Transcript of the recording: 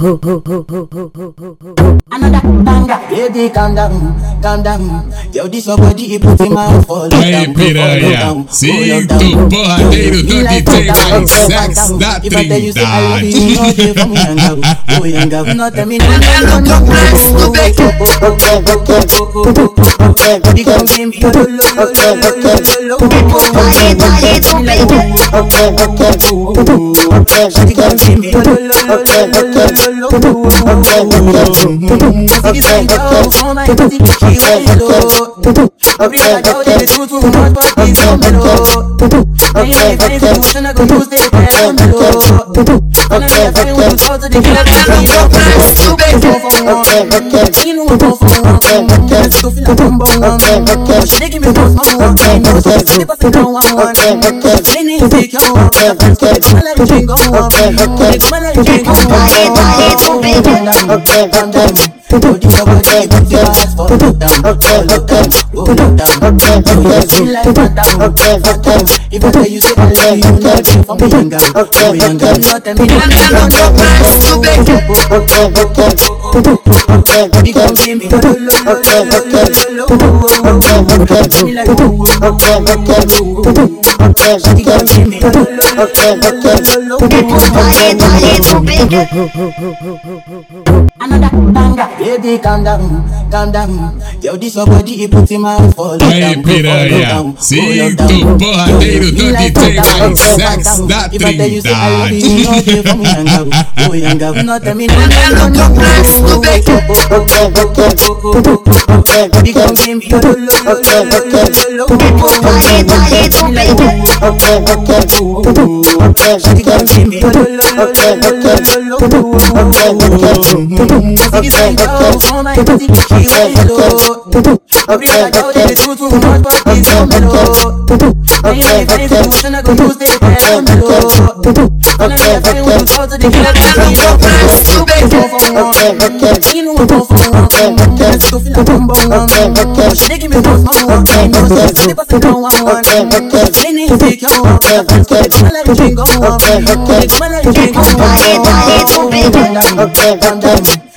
Another banger, baby, calm down, calm down. Yo, this your body, it puts in my fall. Hey, piranha, sinto porra dentro do DJ mais sex da trindade. Não tell me, não, não, não, não, não, não, não, Obrigado, teve tudo, mas pode ser o melhor. Vem, vem, vem, vem, funciona com você, é o melhor. Olha, minha frente, um dos outros, de que eu quero ir ao Brasil, Tino no bolso malandro, quer eu confina com um bolão. Cheguei que me pôs malandro, você se passa com a mano. Sem nem ver que é eu mano, quer te malhar de igual a mano. Quer te malhar de igual a mano. Vai, vai, vem, vem, vem. Put your body eu put your ass for the down, follow them, go down, do your thing like a down, fuck them. If I tell you say I love you, not you from the younger, from the younger, not them. I'm not your man, you better. Another Banga, baby, calm down, calm down. Yo, this somebody he put him out for lockdown. Hey, piranha, sinto porradeiro do DJ mais sex da trindade. Okay, okay, okay. zigzagão, na rede que melhorou. Obrigado ao dele tudo, mas pode ser melhor. Vem aí, vem, se mostrando que os dele é melhor. Olha minha fé, um dos outros de que é melhor. Eu vou falar, e não vou falar, mas tô final com é amor. Cheguei que me pôs mal, não sei se você não amor. Nem nem sei que é um amor, mas tô falando de igual amor. Tô falando de igual amor.